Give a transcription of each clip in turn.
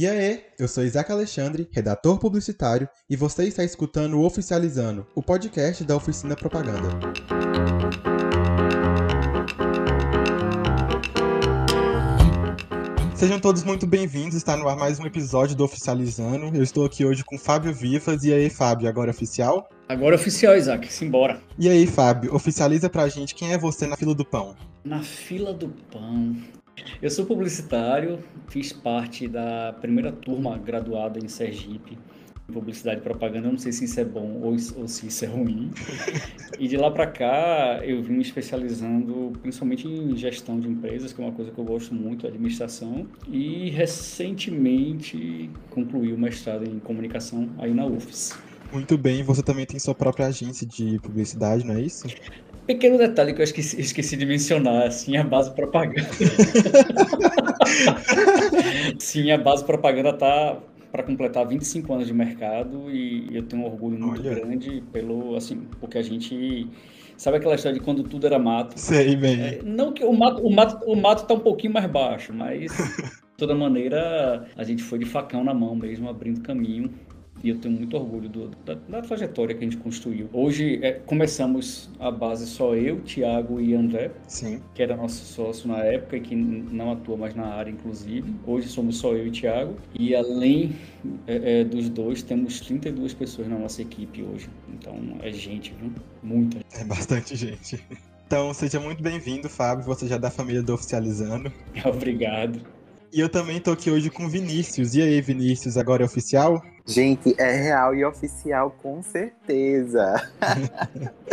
E aí, eu sou Isaac Alexandre, redator publicitário, e você está escutando o Oficializando, o podcast da Oficina Propaganda. Sejam todos muito bem-vindos, está no ar mais um episódio do Oficializando. Eu estou aqui hoje com Fábio Vivas. E aí, Fábio, agora oficial? Agora oficial, Isaac, simbora. E aí, Fábio, oficializa pra gente quem é você na fila do pão. Na fila do pão. Eu sou publicitário, fiz parte da primeira turma graduada em Sergipe, em publicidade e propaganda. Eu não sei se isso é bom ou, ou se isso é ruim. E de lá para cá eu vim me especializando principalmente em gestão de empresas, que é uma coisa que eu gosto muito, administração. E recentemente concluí o mestrado em comunicação aí na UFES. Muito bem, você também tem sua própria agência de publicidade, não é isso? Pequeno detalhe que eu esqueci, esqueci de mencionar, assim, a base propaganda. Sim, a base propaganda tá para completar 25 anos de mercado e eu tenho um orgulho muito Olha. grande pelo, assim, porque a gente sabe aquela história de quando tudo era mato. Sei bem. É, não que o mato, o mato, o mato tá um pouquinho mais baixo, mas de toda maneira a gente foi de facão na mão mesmo, abrindo caminho e eu tenho muito orgulho do, da, da, trajetória que a gente construiu. Hoje é, começamos a base só eu, Tiago e André, Sim. que era nosso sócio na época e que não atua mais na área, inclusive. Hoje somos só eu e Tiago. E além é, é, dos dois, temos 32 pessoas na nossa equipe hoje. Então é gente, viu? Muita. É bastante gente. Então seja muito bem-vindo, Fábio. Você já é da família do Oficializando. Obrigado. E eu também tô aqui hoje com Vinícius. E aí, Vinícius, agora é oficial? Gente, é real e oficial com certeza.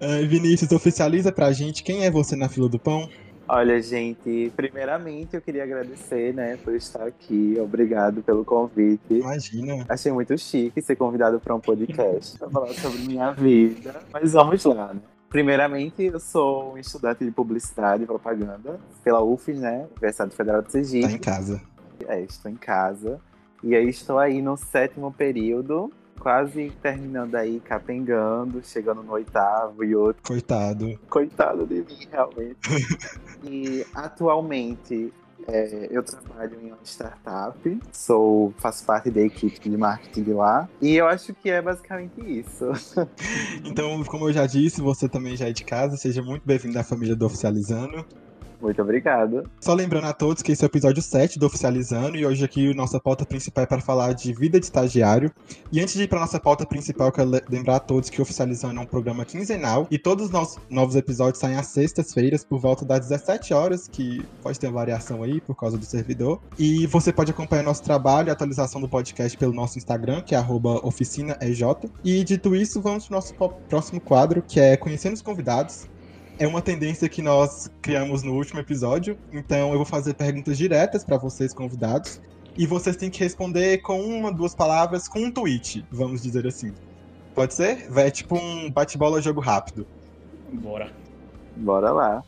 uh, Vinícius, oficializa pra gente quem é você na fila do pão? Olha, gente, primeiramente eu queria agradecer, né, por estar aqui. Obrigado pelo convite. Imagina. Achei muito chique ser convidado para um podcast para falar sobre minha vida. Mas vamos lá, né? Primeiramente, eu sou um estudante de publicidade e propaganda pela UFES, né? Universidade Federal de Sergipe. Tá em casa. É, estou em casa. E aí estou aí no sétimo período, quase terminando aí, capengando, chegando no oitavo e outro. Coitado. Coitado de mim, realmente. e atualmente é, eu trabalho em uma startup, sou, faço parte da equipe de marketing lá, e eu acho que é basicamente isso. então, como eu já disse, você também já é de casa, seja muito bem-vindo à família do Oficializando. Muito obrigado. Só lembrando a todos que esse é o episódio 7 do Oficializando e hoje aqui nossa pauta principal é para falar de vida de estagiário. E antes de ir para nossa pauta principal, eu quero lembrar a todos que o Oficializando é um programa quinzenal e todos os nossos novos episódios saem às sextas-feiras por volta das 17 horas, que pode ter variação aí por causa do servidor. E você pode acompanhar nosso trabalho e atualização do podcast pelo nosso Instagram, que é oficinaej. E dito isso, vamos para o nosso próximo quadro, que é Conhecendo os Convidados é uma tendência que nós criamos no último episódio. Então eu vou fazer perguntas diretas para vocês convidados e vocês têm que responder com uma, duas palavras, com um tweet, vamos dizer assim. Pode ser? Vai tipo um bate-bola jogo rápido. Bora. Bora lá.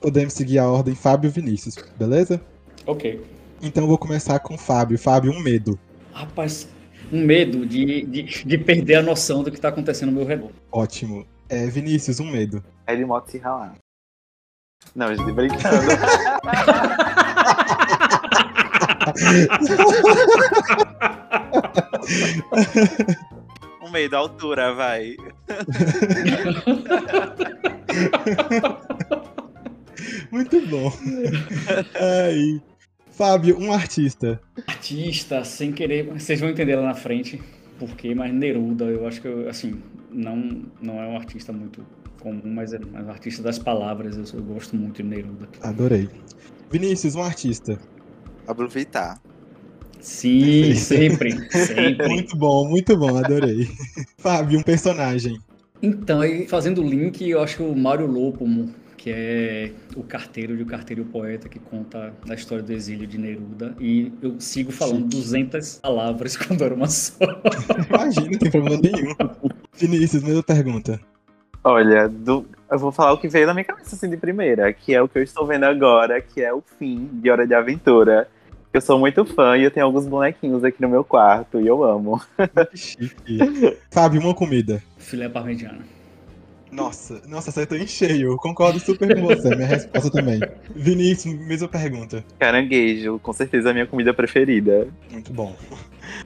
Podemos seguir a ordem Fábio Vinícius, beleza? Ok. Então eu vou começar com Fábio. Fábio, um medo. Rapaz, um medo de, de, de perder a noção do que está acontecendo no meu redor. Ótimo. É, Vinícius, um medo. É de moto se ralar. Não, gente, brincando. um medo, altura, vai. Muito bom. Aí. Fábio, um artista. Artista, sem querer, vocês vão entender lá na frente porquê, mas Neruda, eu acho que, assim, não, não é um artista muito comum, mas é, um artista das palavras. Eu, eu gosto muito de Neruda. Adorei. Vinícius, um artista. Aproveitar. Sim, sempre, sempre. Muito bom, muito bom, adorei. Fábio, um personagem. Então, aí, fazendo o link, eu acho que o Mário Lopo que é o carteiro de O Carteiro e o Poeta, que conta a história do exílio de Neruda. E eu sigo falando Chique. 200 palavras quando era uma só. Imagina, não tem problema nenhum. Vinícius, mesma pergunta. Olha, do... eu vou falar o que veio na minha cabeça assim de primeira, que é o que eu estou vendo agora, que é o fim de Hora de Aventura. Eu sou muito fã e eu tenho alguns bonequinhos aqui no meu quarto e eu amo. Chique. Fábio, uma comida. Filé parmegiana. Nossa, nossa, acertou em cheio. Concordo super com você. Minha resposta também. Vinícius, mesma pergunta. Caranguejo, com certeza a minha comida preferida. Muito bom.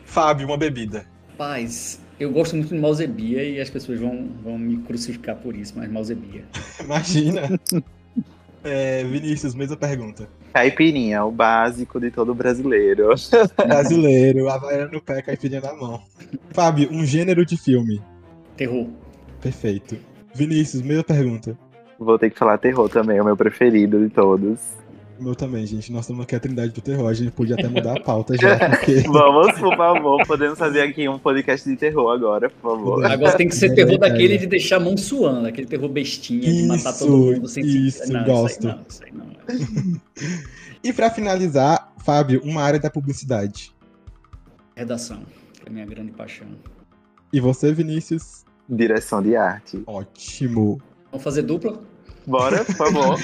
Fábio, uma bebida. Paz, eu gosto muito de Malzebia e as pessoas vão, vão me crucificar por isso, mas Malzebia. Imagina. É, Vinícius, mesma pergunta. Caipirinha, o básico de todo brasileiro. Brasileiro, havaiana no pé, caipirinha na mão. Fábio, um gênero de filme. Terror. Perfeito. Vinícius, mesma pergunta. Vou ter que falar terror também, é o meu preferido de todos. O meu também, gente. Nós estamos aqui a Trindade do Terror. A gente podia até mudar a pauta já, porque. Vamos, por favor, podemos fazer aqui um podcast de terror agora, por favor. Agora tem que ser terror daquele de deixar a mão suando, aquele terror bestinha, de matar todo mundo sem Isso, não, gosto. Isso aí não, isso aí não. E pra finalizar, Fábio, uma área da publicidade. Redação, que é a minha grande paixão. E você, Vinícius? Direção de arte. Ótimo. Vamos fazer dupla? Bora, por favor.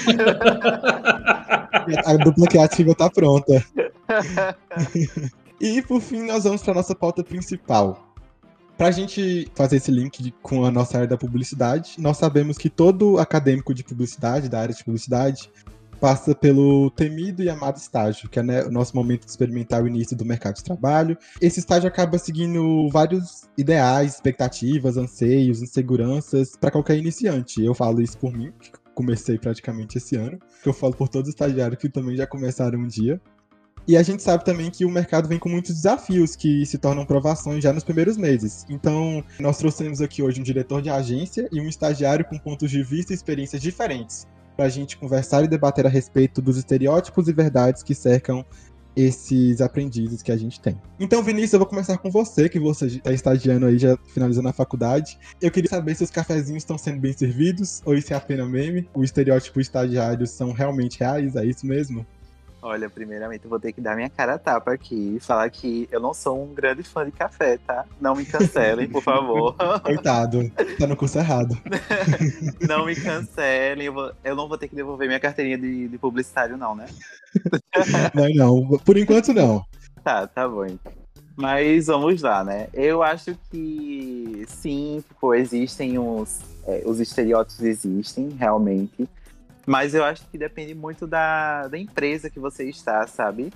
A dupla criativa tá pronta. e por fim, nós vamos para nossa pauta principal. Pra gente fazer esse link de- com a nossa área da publicidade, nós sabemos que todo acadêmico de publicidade, da área de publicidade, passa pelo temido e amado estágio, que é né, o nosso momento de experimentar o início do mercado de trabalho. Esse estágio acaba seguindo vários ideais, expectativas, anseios, inseguranças para qualquer iniciante. Eu falo isso por mim, que comecei praticamente esse ano, que eu falo por todos os estagiários que também já começaram um dia. E a gente sabe também que o mercado vem com muitos desafios que se tornam provações já nos primeiros meses. Então, nós trouxemos aqui hoje um diretor de agência e um estagiário com pontos de vista e experiências diferentes, para a gente conversar e debater a respeito dos estereótipos e verdades que cercam esses aprendizes que a gente tem. Então, Vinícius, eu vou começar com você, que você está estagiando aí, já finalizando a faculdade. Eu queria saber se os cafezinhos estão sendo bem servidos ou isso é apenas meme. O estereótipo estagiários são realmente reais, é isso mesmo? Olha, primeiramente eu vou ter que dar minha cara a tapa aqui e falar que eu não sou um grande fã de café, tá? Não me cancelem, por favor. Coitado, tá no curso errado. Não me cancelem. Eu, vou- eu não vou ter que devolver minha carteirinha de, de publicitário, não, né? Não, não. Por enquanto, não. Tá, tá bom. então. Mas vamos lá, né? Eu acho que sim, tipo, existem os. é, os estereótipos existem, realmente. Mas eu acho que depende muito da, da empresa que você está, sabe?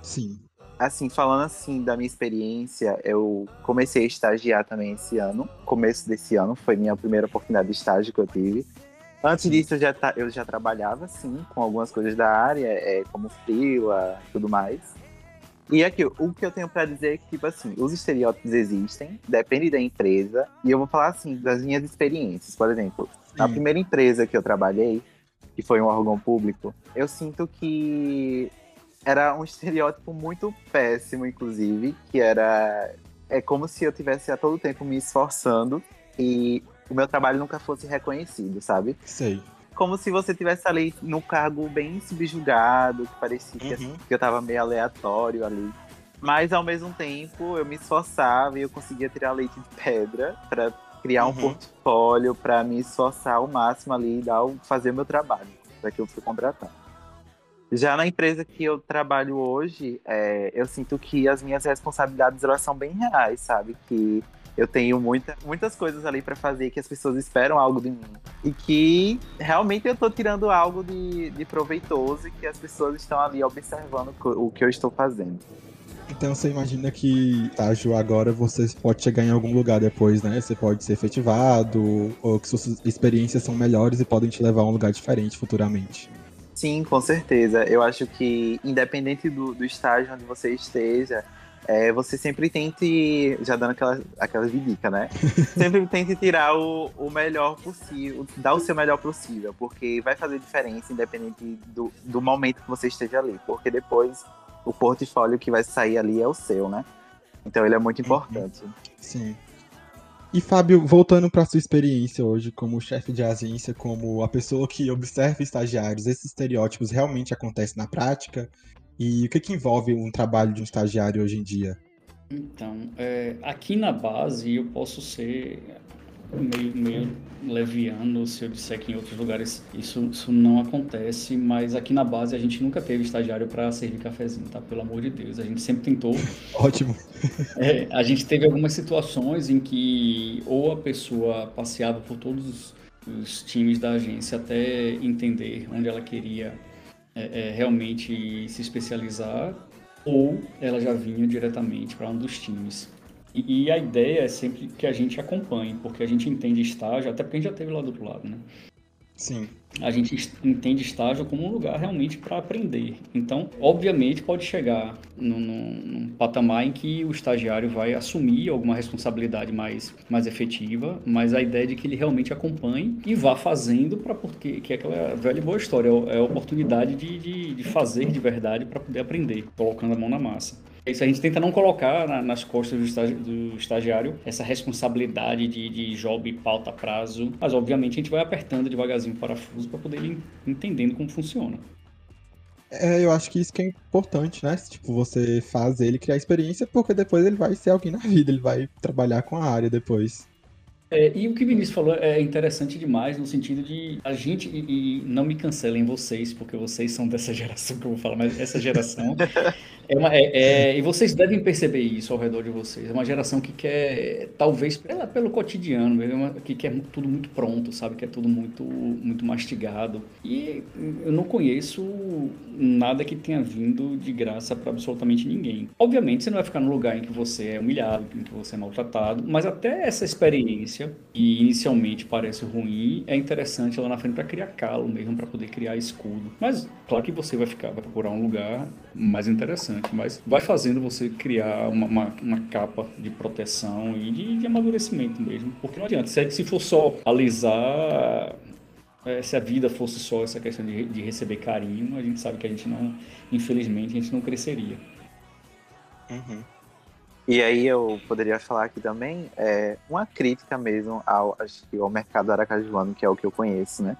Sim. Assim, falando assim da minha experiência, eu comecei a estagiar também esse ano. Começo desse ano foi minha primeira oportunidade de estágio que eu tive. Antes disso, eu já, eu já trabalhava, sim, com algumas coisas da área, é, como e tudo mais. E aqui, o que eu tenho pra dizer é que, tipo assim, os estereótipos existem, depende da empresa. E eu vou falar, assim, das minhas experiências. Por exemplo, na Sim. primeira empresa que eu trabalhei, que foi um órgão público, eu sinto que era um estereótipo muito péssimo, inclusive, que era é como se eu tivesse a todo tempo me esforçando e o meu trabalho nunca fosse reconhecido, sabe? Sei. Como se você tivesse ali num cargo bem subjugado, que parecia que, Uhum. que eu tava meio aleatório ali. Mas ao mesmo tempo eu me esforçava e eu conseguia tirar leite de pedra para criar um Uhum. portfólio, para me esforçar ao máximo ali e dar, fazer meu trabalho, para que eu fui contratado. Já na empresa que eu trabalho hoje, é, eu sinto que as minhas responsabilidades elas são bem reais, sabe? Que eu tenho muita, muitas coisas ali para fazer que as pessoas esperam algo de mim. E que realmente eu tô tirando algo de, de proveitoso e que as pessoas estão ali observando o que eu estou fazendo. Então você imagina que estágio agora você pode chegar em algum lugar depois, né? Você pode ser efetivado, ou que suas experiências são melhores e podem te levar a um lugar diferente futuramente. Sim, com certeza. Eu acho que, independente do, do estágio onde você esteja, é, você sempre tente, já dando aquela, aquela dica, né? sempre tente tirar o, o melhor possível, dar o seu melhor possível, porque vai fazer diferença, independente do, do momento que você esteja ali. Porque depois o portfólio que vai sair ali é o seu, né? Então ele é muito importante. Sim. E Fábio, voltando para sua experiência hoje como chefe de agência, como a pessoa que observa estagiários, esses estereótipos realmente acontecem na prática? E o que, que envolve um trabalho de um estagiário hoje em dia? Então, é, aqui na base eu posso ser meio, meio leviano se eu disser que em outros lugares isso, isso não acontece, mas aqui na base a gente nunca teve estagiário para servir cafezinho, tá? Pelo amor de Deus, a gente sempre tentou. Ótimo. É, a gente teve algumas situações em que ou a pessoa passeava por todos os, times da agência até entender onde ela queria é, é, realmente se especializar, ou ela já vinha diretamente para um dos times. E, e, a ideia é sempre que a gente acompanhe, porque a gente entende estágio, até porque a gente já teve lá do outro lado, né? Sim. A gente entende estágio como um lugar realmente para aprender. Então, obviamente, pode chegar num, num, patamar em que o estagiário vai assumir alguma responsabilidade mais, mais efetiva, mas a ideia é de que ele realmente acompanhe e vá fazendo para porque que é aquela velha e boa história, é a oportunidade de, de, de fazer de verdade para poder aprender, colocando a mão na massa. Isso a gente tenta não colocar na, nas costas do, estagi do, estagiário essa responsabilidade de, de job, pauta, prazo, mas obviamente a gente vai apertando devagarzinho o parafuso para poder ir entendendo como funciona. É, eu acho que isso que é importante, né? Tipo, você faz ele criar experiência, porque depois ele vai ser alguém na vida, ele vai trabalhar com a área depois. É, e o que o Vinícius falou é interessante demais no sentido de a gente, e, e, não me cancelem vocês, porque vocês são dessa geração que eu vou falar, mas essa geração é uma. É, é, e vocês devem perceber isso ao redor de vocês. É uma geração que quer, talvez pela, pelo cotidiano, é uma, que quer tudo muito pronto, sabe? Que é tudo muito, muito mastigado. E eu não conheço nada que tenha vindo de graça para absolutamente ninguém. Obviamente, você não vai ficar no lugar em que você é humilhado, em que você é maltratado, mas até essa experiência experiência e inicialmente parece ruim, é interessante lá na frente para criar calo mesmo, para poder criar escudo. Mas claro que você vai ficar, vai procurar um lugar mais interessante, mas vai fazendo você criar uma, uma, uma capa de proteção e de, de, amadurecimento mesmo, porque não adianta, se, se for só alisar é, se a vida fosse só essa questão de, de, receber carinho, a gente sabe que a gente não, infelizmente, a gente não cresceria. Uhum. E aí eu poderia falar aqui também é, uma crítica mesmo ao, ao mercado aracajuano, que é o que eu conheço, né?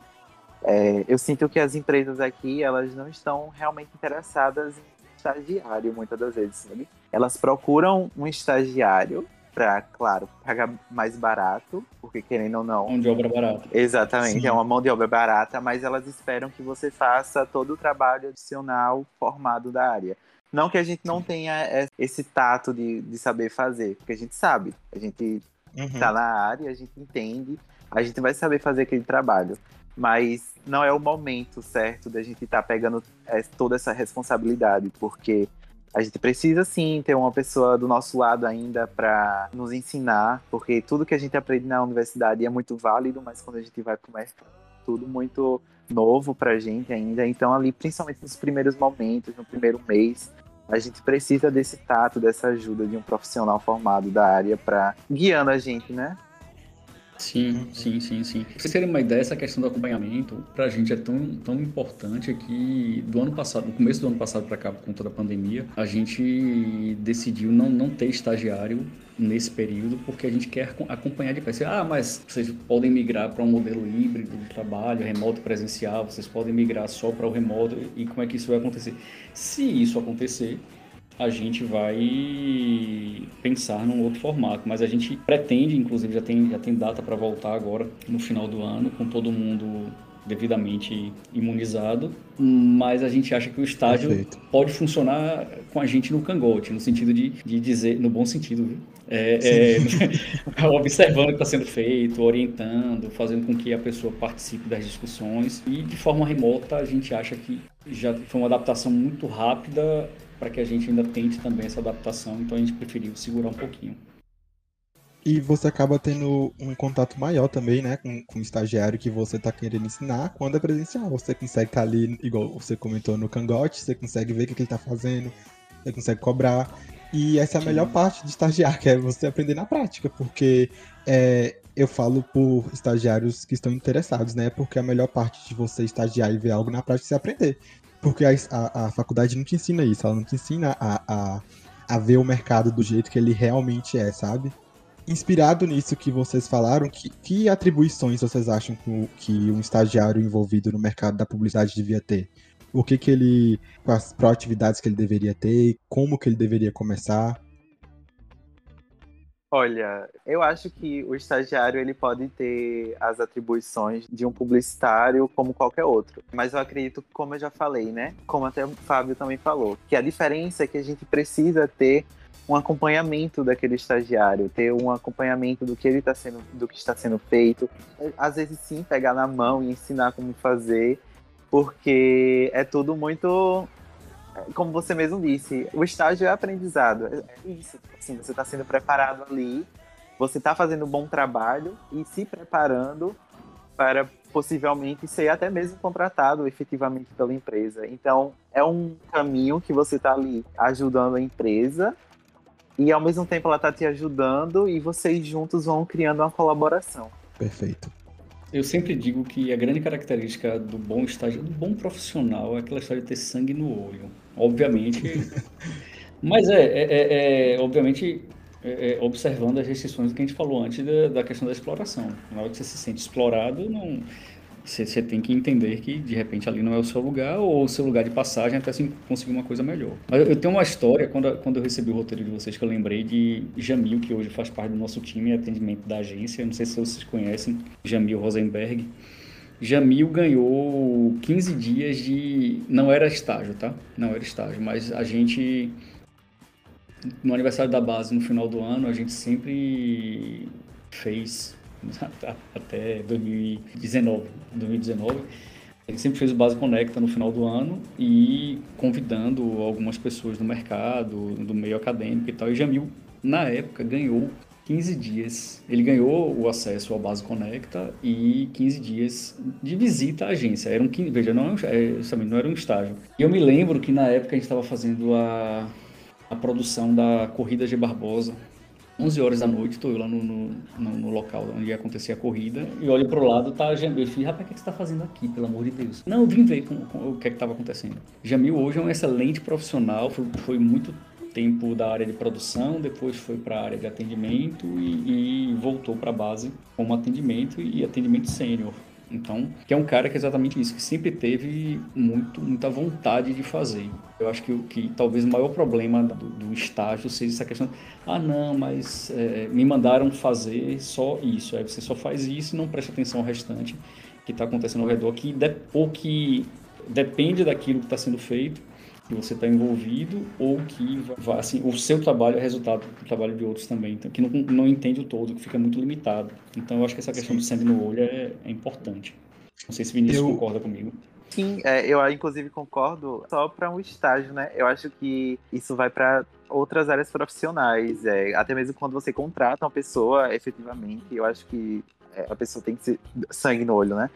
É, eu sinto que as empresas aqui, elas não estão realmente interessadas em estagiário, muitas das vezes, sabe? Elas procuram um estagiário para, claro, pagar mais barato, porque querendo ou não... Mão de obra barata. Exatamente, Sim. é uma mão de obra barata, mas elas esperam que você faça todo o trabalho adicional formado da área. Não que a gente não tenha esse tato de, de saber fazer, porque a gente sabe, a gente uhum. tá na área, a gente entende, a gente vai saber fazer aquele trabalho. Mas não é o momento certo da gente estar tá pegando é, toda essa responsabilidade, porque a gente precisa sim ter uma pessoa do nosso lado ainda para nos ensinar, porque tudo que a gente aprende na universidade é muito válido, mas quando a gente vai para o mercado, tudo muito novo para a gente ainda. Então, ali, principalmente nos primeiros momentos, no primeiro mês, a gente precisa desse tato, dessa ajuda de um profissional formado da área para guiando a gente, né? Sim, sim, sim, sim. Pra vocês terem uma ideia, essa questão do acompanhamento, pra gente é tão, tão importante que do ano passado, no começo do ano passado para cá, por conta da pandemia, a gente decidiu não, não ter estagiário nesse período, porque a gente quer acompanhar de perto. Ah, mas vocês podem migrar para um modelo híbrido de trabalho, remoto presencial, vocês podem migrar só para o remoto, e como é que isso vai acontecer? Se isso acontecer, a gente vai pensar num outro formato, mas a gente pretende, inclusive já tem, já tem data para voltar agora no final do ano, com todo mundo devidamente imunizado, mas a gente acha que o estádio Perfeito. pode funcionar com a gente no cangote, no sentido de, de dizer, no bom sentido, viu? É, é, observando o que está sendo feito, orientando, fazendo com que a pessoa participe das discussões e de forma remota a gente acha que já foi uma adaptação muito rápida para que a gente ainda tente também essa adaptação, então a gente preferiu segurar um pouquinho. E você acaba tendo um contato maior também, né, com, com o estagiário que você está querendo ensinar quando é presencial. Você consegue estar tá ali, igual você comentou no Cangote, você consegue ver o que, que ele está fazendo, você consegue cobrar. E essa é a melhor parte de estagiar, que é você aprender na prática, porque é, eu falo por estagiários que estão interessados, né? Porque a melhor parte de você estagiar e ver algo na prática é você aprender. Porque a, a, a, faculdade não te ensina isso, ela não te ensina a, a, a ver o mercado do jeito que ele realmente é, sabe? Inspirado nisso que vocês falaram, que, que atribuições vocês acham que, um estagiário envolvido no mercado da publicidade devia ter? O que que ele, quais proatividades que ele deveria ter, como que ele deveria começar? Olha, eu acho que o estagiário ele pode ter as atribuições de um publicitário como qualquer outro. Mas eu acredito, como eu já falei, né? Como até o Fábio também falou, que a diferença é que a gente precisa ter um acompanhamento daquele estagiário, ter um acompanhamento do que ele está sendo, do que está sendo feito. Às vezes sim, pegar na mão e ensinar como fazer, porque é tudo muito como você mesmo disse, o estágio é aprendizado. É isso. Assim, você está sendo preparado ali, você está fazendo um bom trabalho e se preparando para possivelmente ser até mesmo contratado efetivamente pela empresa. Então, é um caminho que você está ali ajudando a empresa e ao mesmo tempo ela está te ajudando e vocês juntos vão criando uma colaboração. Perfeito. Eu sempre digo que a grande característica do bom estágio, do bom profissional, é aquela história de ter sangue no olho. Obviamente. mas é, é, é, é obviamente, é, é, observando as restrições que a gente falou antes da, da, questão da exploração. Na hora que você se sente explorado, não, você, tem que entender que de repente ali não é o seu lugar ou o seu lugar de passagem até assim, conseguir uma coisa melhor. Mas eu tenho uma história, quando, quando eu recebi o roteiro de vocês, que eu lembrei de Jamil, que hoje faz parte do nosso time de atendimento da agência. Não sei se vocês conhecem, Jamil Rosenberg. Jamil ganhou 15 dias de. Não era estágio, tá? Não era estágio, mas a gente. No aniversário da base, no final do ano, a gente sempre fez até 2019. 2019 a gente sempre fez o Base Conecta no final do ano e convidando algumas pessoas do mercado, do meio acadêmico e tal. E Jamil, na época, ganhou 15 dias. Ele ganhou o acesso ao Base Conecta e 15 dias de visita à agência. Era um, veja, não, é, não era um estágio. E eu me lembro que na época a gente estava fazendo a, a produção da Corrida de Barbosa 11 horas da noite, estou lá no, no, no, local onde ia acontecer a corrida, e olho para o lado, tá Jamil. Eu falei, rapaz, o que você está fazendo aqui, pelo amor de Deus? Não, eu vim ver com, com, o que é estava acontecendo. Jamil hoje é um excelente profissional, foi, foi muito tempo da área de produção, depois foi para a área de atendimento e, e voltou para a base como atendimento e atendimento sênior. Então, que é um cara que é exatamente isso, que sempre teve muito, muita vontade de fazer. Eu acho que, que talvez o maior problema do, do estágio seja essa questão, ah não, mas é, me mandaram fazer só isso, aí você só faz isso e não presta atenção ao restante que está acontecendo ao redor, que de, ou que depende daquilo que está sendo feito, que você está envolvido ou que vai, assim, o seu trabalho é resultado do trabalho de outros também, então, que não, não entende o todo, que fica muito limitado. Então eu acho que essa questão Sim. do sangue no olho é, é, importante. Não sei se Vinícius eu... concorda comigo. Sim, é, eu inclusive concordo só para um estágio, né? Eu acho que isso vai para outras áreas profissionais, é, até mesmo quando você contrata uma pessoa efetivamente, eu acho que é, a pessoa tem que ser sangue no olho, né?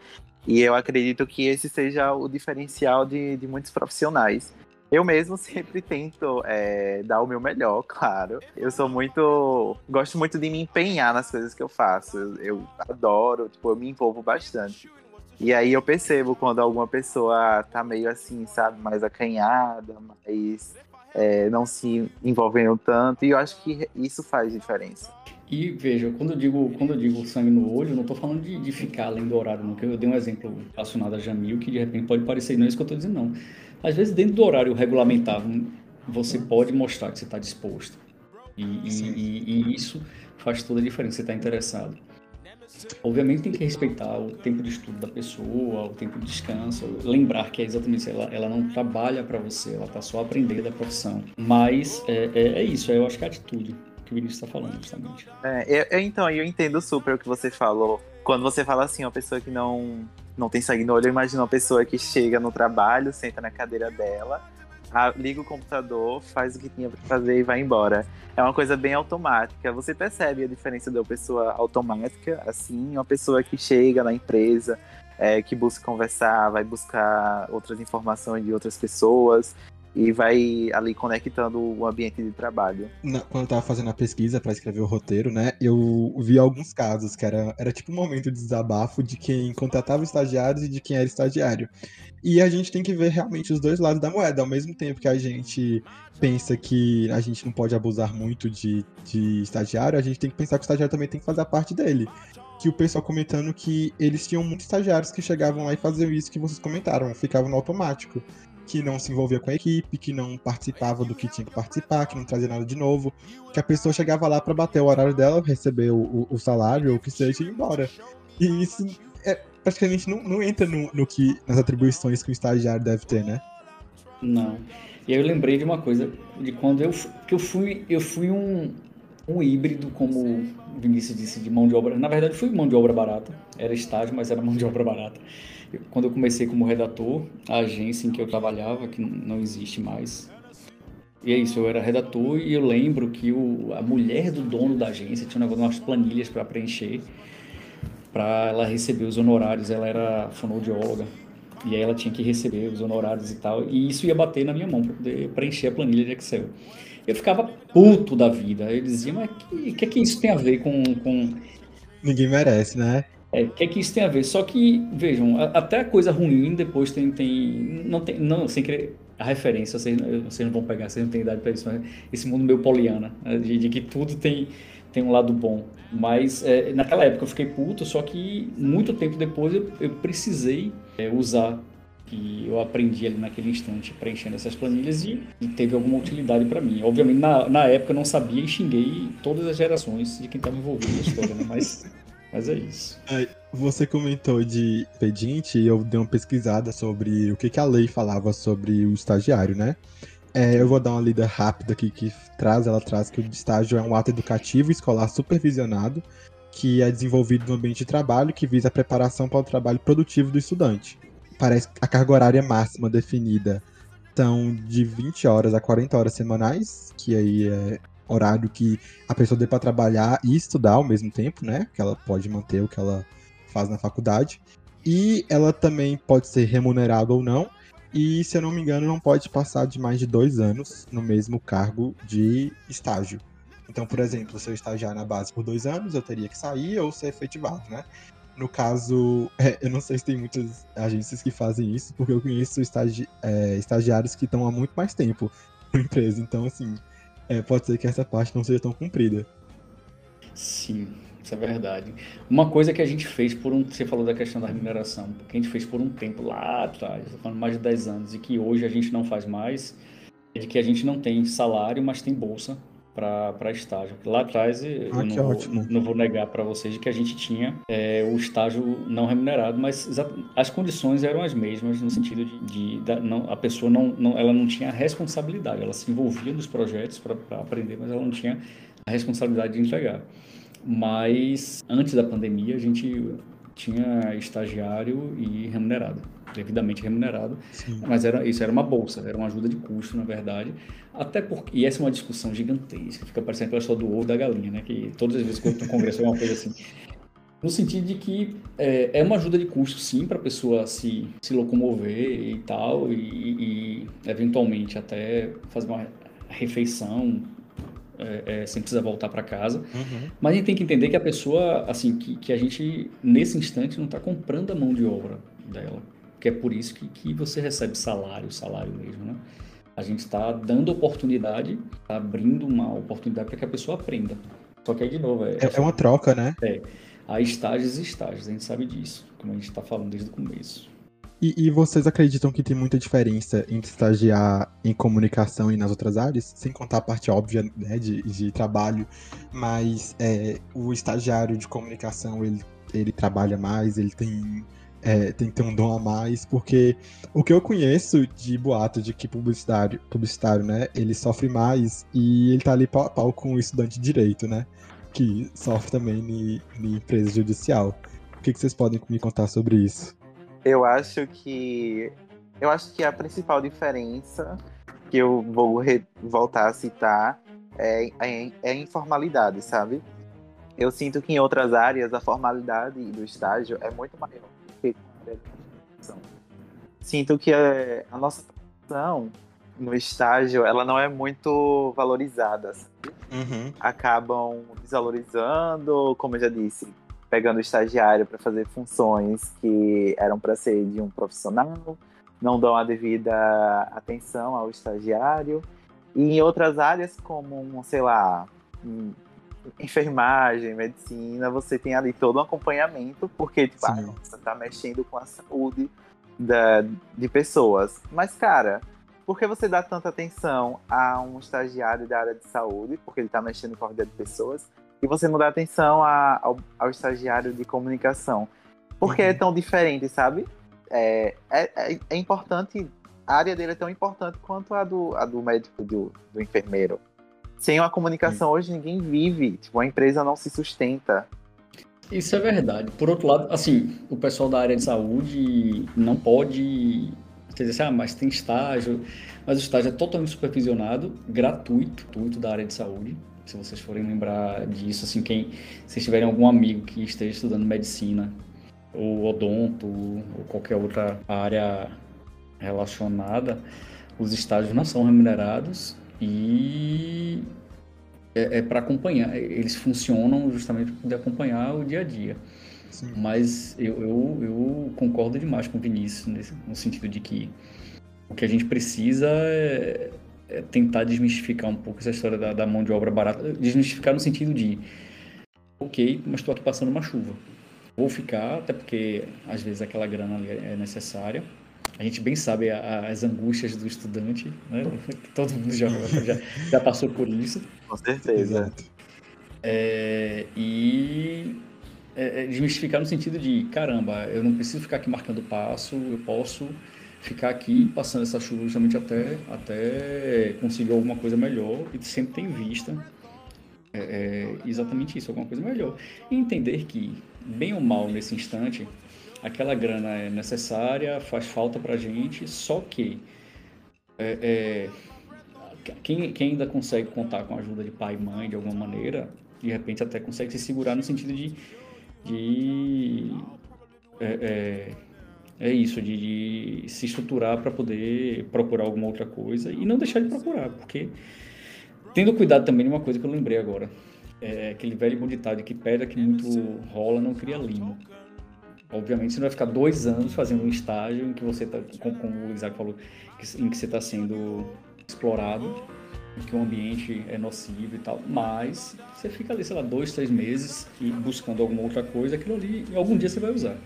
E eu acredito que esse seja o diferencial de, de muitos profissionais. Eu mesmo sempre tento é, dar o meu melhor, claro. Eu sou muito. Gosto muito de me empenhar nas coisas que eu faço. Eu, eu adoro, tipo, eu me envolvo bastante. E aí eu percebo quando alguma pessoa tá meio assim, sabe, mais acanhada, mais é, não se envolvendo tanto. E eu acho que isso faz diferença. E veja, quando eu digo, quando eu digo sangue no olho, eu não estou falando de, de, ficar além do horário, não. Que eu dei um exemplo relacionado a Jamil, que de repente pode parecer, não é isso que eu estou dizendo, não. Às vezes, dentro do horário regulamentar, você pode mostrar que você está disposto. E, e, e, isso faz toda a diferença, você está interessado. Obviamente tem que respeitar o tempo de estudo da pessoa, o tempo de descanso, lembrar que é exatamente ela, ela não trabalha para você, ela está só aprendendo da profissão. Mas é, é, é, isso, eu acho que é a atitude que o Vinícius está falando, justamente. É, eu, então, eu entendo super o que você falou. Quando você fala assim, uma pessoa que não não tem sangue no olho, eu imagino uma pessoa que chega no trabalho, senta na cadeira dela, liga o computador, faz o que tinha para fazer e vai embora. É uma coisa bem automática. Você percebe a diferença de uma pessoa automática, assim, uma pessoa que chega na empresa, é, que busca conversar, vai buscar outras informações de outras pessoas e vai ali conectando o ambiente de trabalho. quando eu tava fazendo a pesquisa para escrever o roteiro, né, eu vi alguns casos que era, era tipo um momento de desabafo de quem contratava estagiários e de quem era estagiário. E a gente tem que ver realmente os dois lados da moeda, ao mesmo tempo que a gente pensa que a gente não pode abusar muito de, de estagiário, a gente tem que pensar que o estagiário também tem que fazer a parte dele. Que o pessoal comentando que eles tinham muitos estagiários que chegavam lá e faziam isso que vocês comentaram, ficavam no automático que não se envolvia com a equipe, que não participava do que tinha que participar, que não trazia nada de novo, que a pessoa chegava lá para bater o horário dela, receber o, o, salário ou o que seja e ir embora. E isso é, praticamente não, não entra no, no, que nas atribuições que o estagiário deve ter, né? Não. E eu lembrei de uma coisa, de quando eu que eu fui, eu fui um, um híbrido, como o Vinícius disse, de mão de obra. Na verdade, fui mão de obra barata. Era estágio, mas era mão de obra barata. Quando eu comecei como redator, a agência em que eu trabalhava, que não existe mais. E é isso, eu era redator e eu lembro que o, a mulher do dono da agência tinha um negócio, umas planilhas para preencher, para ela receber os honorários. Ela era fonoaudióloga. E aí ela tinha que receber os honorários e tal. E isso ia bater na minha mão para poder preencher a planilha de Excel. Eu ficava puto da vida. Eu dizia, mas o que, que, que isso tem a ver com, com... Ninguém merece, né? É, o que, que isso tem a ver? Só que, vejam, até a coisa ruim depois tem. tem não tem. Não, sem querer. A referência, vocês, vocês não vão pegar, vocês não têm idade para isso, mas esse mundo meio poliana, né? de, de, que tudo tem, tem um lado bom. Mas é, naquela época eu fiquei puto, só que muito tempo depois eu, eu precisei é, usar que eu aprendi ali naquele instante preenchendo essas planilhas e, e teve alguma utilidade para mim. Obviamente, na, na época eu não sabia e xinguei todas as gerações de quem estava envolvido na história, né? mas, mas é isso. Você comentou de pedinte e eu dei uma pesquisada sobre o que, que a lei falava sobre o estagiário, né? É, eu vou dar uma lida rápida aqui que traz, ela traz que o estágio é um ato educativo escolar supervisionado que é desenvolvido no ambiente de trabalho que visa a preparação para o trabalho produtivo do estudante parece a carga horária máxima definida são de 20 horas a 40 horas semanais, que aí é horário que a pessoa dê para trabalhar e estudar ao mesmo tempo, né? Que ela pode manter o que ela faz na faculdade. E ela também pode ser remunerada ou não. E, se eu não me engano, não pode passar de mais de dois anos no mesmo cargo de estágio. Então, por exemplo, se eu estagiar na base por dois anos, eu teria que sair ou ser efetivado, né? No caso, é, eu não sei se tem muitas agências que fazem isso, porque eu conheço estagi é, estagiários que estão há muito mais tempo na empresa. Então, assim, é, pode ser que essa parte não seja tão cumprida. Sim, isso é verdade. Uma coisa que a gente fez por um. Você falou da questão da remuneração, que a gente fez por um tempo lá atrás, falando mais de 10 anos, e que hoje a gente não faz mais, é de que a gente não tem salário, mas tem bolsa para estágio. Lá atrás, eu ah, não, vou, não, vou, negar para vocês que a gente tinha é, o estágio não remunerado, mas as condições eram as mesmas no sentido de, de, de não, a pessoa não, não, ela não tinha responsabilidade, ela se envolvia nos projetos para aprender, mas ela não tinha a responsabilidade de entregar. Mas antes da pandemia, a gente tinha estagiário e remunerado devidamente remunerado, Sim. mas era, isso era uma bolsa, era uma ajuda de custo, na verdade. Até porque, e essa é uma discussão gigantesca, fica parecendo aquela história do ovo da galinha, né? Que todas as vezes que eu estou no congresso é uma coisa assim. No sentido de que é, é uma ajuda de custo, sim, para a pessoa se, se locomover e tal, e, e eventualmente até fazer uma refeição é, é, sem precisar voltar para casa. Uhum. Mas a gente tem que entender que a pessoa, assim, que, que a gente, nesse instante, não está comprando a mão de obra dela que é por isso que, que você recebe salário, salário mesmo, né? A gente está dando oportunidade, tá abrindo uma oportunidade para que a pessoa aprenda. Só que aí, de novo, é, é, é uma troca, né? É. Há estágios e estágios, a gente sabe disso, como a gente está falando desde o começo. E, e, vocês acreditam que tem muita diferença entre estagiar em comunicação e nas outras áreas? Sem contar a parte óbvia né, de, de trabalho, mas é, o estagiário de comunicação, ele, ele trabalha mais, ele tem é, tem que ter um dom a mais, porque o que eu conheço de boato de que publicitário, publicitário, né, ele sofre mais e ele tá ali pau pau com o estudante de direito, né, que sofre também em empresa judicial. O que, que vocês podem me contar sobre isso? Eu acho que eu acho que a principal diferença que eu vou voltar a citar é, é, é a informalidade, sabe? Eu sinto que em outras áreas a formalidade do estágio é muito maior Sinto que a, a nossa profissão no estágio, ela não é muito valorizada. Uhum. Acabam desvalorizando, como eu já disse, pegando o estagiário para fazer funções que eram para ser de um profissional, não dão a devida atenção ao estagiário. E em outras áreas, como, sei lá, enfermagem, medicina, você tem ali todo um acompanhamento, porque tipo, ah, você está mexendo com a saúde da, de pessoas. Mas, cara, por que você dá tanta atenção a um estagiário da área de saúde, porque ele está mexendo com a vida de pessoas, e você não dá atenção a, ao, ao, estagiário de comunicação? Por que é uhum. é tão diferente, sabe? É, é, é, importante, a área dele é tão importante quanto a do, a do médico, do, do enfermeiro. Sem uma comunicação uhum. hoje ninguém vive, tipo, a empresa não se sustenta. Isso é verdade. Por outro lado, assim, o pessoal da área de saúde não pode Quer dizer assim, ah, mas tem estágio. Mas o estágio é totalmente supervisionado, gratuito, gratuito da área de saúde. Se vocês forem lembrar disso, assim, quem, se tiverem algum amigo que esteja estudando medicina, ou odonto, ou qualquer outra área relacionada, os estágios não são remunerados e é, é para acompanhar. Eles funcionam justamente para poder acompanhar o dia a dia. Sim. Mas eu, eu, eu, concordo demais com o Vinícius, nesse, no sentido de que o que a gente precisa é, é tentar desmistificar um pouco essa história da, da, mão de obra barata. Desmistificar no sentido de, ok, mas estou aqui passando uma chuva. Vou ficar, até porque às vezes aquela grana ali é necessária. A gente bem sabe a, as angústias do estudante, né? Todo mundo já, já, já passou por isso. Com certeza. É, e é, é, desmistificar no sentido de, caramba, eu não preciso ficar aqui marcando passo, eu posso ficar aqui passando essa chuva justamente até, até conseguir alguma coisa melhor e sempre tem vista é, é, exatamente isso, alguma coisa melhor. E entender que, bem ou mal nesse instante, aquela grana é necessária, faz falta pra gente, só que é, é, quem, quem ainda consegue contar com a ajuda de pai e mãe de alguma maneira, de repente até consegue se segurar no sentido de de é, é, é isso, de, de, se estruturar para poder procurar alguma outra coisa e não deixar de procurar, porque tendo cuidado também de uma coisa que eu lembrei agora, é aquele velho bom ditado que pedra que muito rola não cria limo. Obviamente você não vai ficar dois anos fazendo um estágio em que você está, como o Isaac falou, em que você está sendo explorado que o ambiente é nocivo e tal, mas você fica ali, sei lá, dois, três meses e buscando alguma outra coisa, aquilo ali, algum dia você vai usar.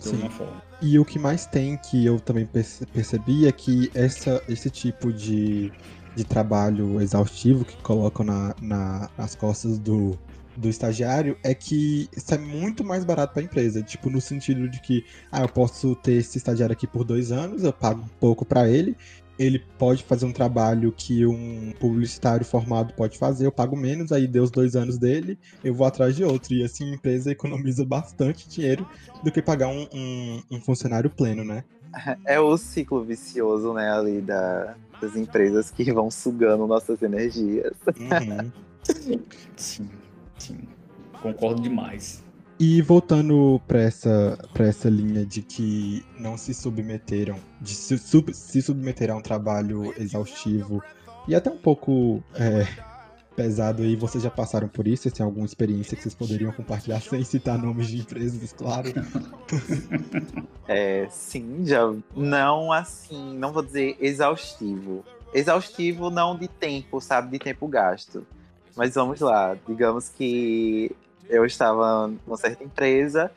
De alguma forma. E o que mais tem que eu também percebi é que essa, esse tipo de, de trabalho exaustivo que colocam na, na, nas costas do, do estagiário é que isso é muito mais barato para a empresa. Tipo, no sentido de que, ah, eu posso ter esse estagiário aqui por dois anos, eu pago um pouco para ele, ele pode fazer um trabalho que um publicitário formado pode fazer, eu pago menos, aí deu os dois anos dele, eu vou atrás de outro. E assim a empresa economiza bastante dinheiro do que pagar um, um, um funcionário pleno, né? É o ciclo vicioso, né, ali da, das empresas que vão sugando nossas energias. Uhum. sim, sim. Concordo demais. E voltando para essa, essa linha de que não se submeteram, de se, sub, se submeter a um trabalho exaustivo e até um pouco é, pesado aí, vocês já passaram por isso? Vocês têm alguma experiência que vocês poderiam compartilhar sem citar nomes de empresas, claro? É, sim, já. Não assim, não vou dizer exaustivo. Exaustivo não de tempo, sabe? De tempo gasto. Mas vamos lá, digamos que eu estava numa certa empresa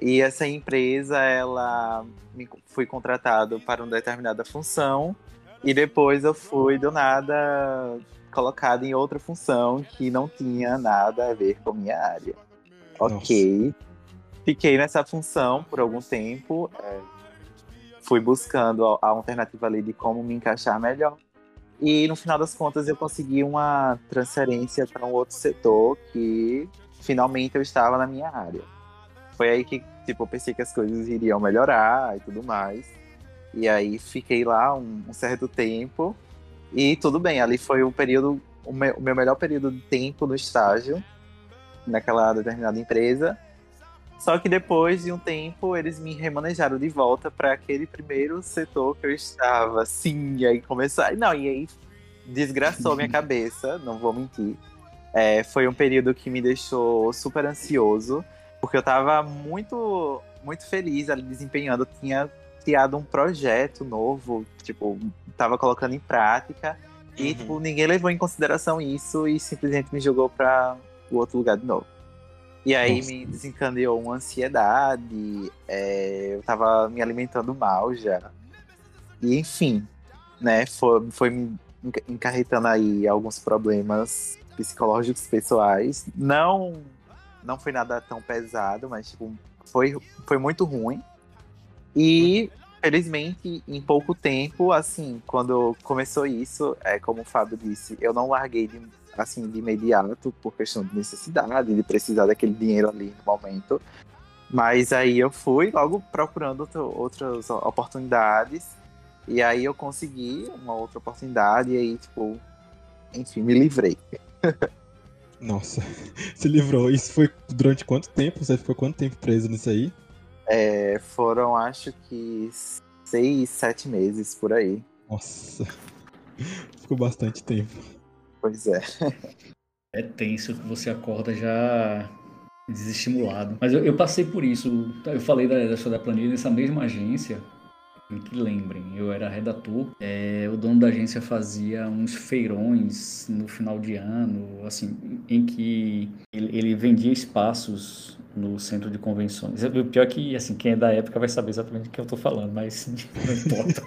e essa empresa ela me fui contratado para uma determinada função e depois eu fui do nada colocado em outra função que não tinha nada a ver com minha área. Nossa. Ok, fiquei nessa função por algum tempo, é, fui buscando a, a alternativa ali de como me encaixar melhor. E no final das contas eu consegui uma transferência para um outro setor que finalmente eu estava na minha área. Foi aí que, tipo, eu pensei que as coisas iriam melhorar e tudo mais. E aí fiquei lá um, um certo tempo. E tudo bem, ali foi o período, o meu, o meu melhor período de tempo no estágio, naquela determinada empresa. Só que depois de um tempo, eles me remanejaram de volta para aquele primeiro setor que eu estava. Sim, e aí começou. Não, e aí desgraçou minha cabeça, não vou mentir. É, foi um período que me deixou super ansioso, porque eu estava muito, muito feliz ali desempenhando. Eu tinha criado um projeto novo, tipo, tava colocando em prática. E, uhum. tipo, ninguém levou em consideração isso e simplesmente me jogou para o outro lugar de novo. E aí Nossa. me desencadeou uma ansiedade, é, eu tava me alimentando mal já. E enfim, né, foi, foi me enca- encarretando aí alguns problemas psicológicos pessoais. Não não foi nada tão pesado, mas tipo, foi, foi muito ruim. E felizmente, em pouco tempo, assim, quando começou isso, é como o Fábio disse, eu não larguei de, assim, de imediato por questão de necessidade, de precisar daquele dinheiro ali no momento. Mas aí eu fui logo procurando outro- outras oportunidades. E aí eu consegui uma outra oportunidade e aí, tipo, enfim, me livrei. Nossa, se livrou. Isso foi durante quanto tempo? Você ficou quanto tempo preso nisso aí? É, foram, acho que, seis, sete meses por aí. Nossa, ficou bastante tempo. Pois é. É tenso que você acorda já desestimulado. Mas eu, eu passei por isso. Eu falei da, da história da planilha nessa mesma agência. Que lembrem, eu era redator. É, o dono da agência fazia uns feirões no final de ano, assim, em que ele, ele vendia espaços no centro de convenções. O pior é que, assim, quem é da época vai saber exatamente o que eu tô falando, mas não importa.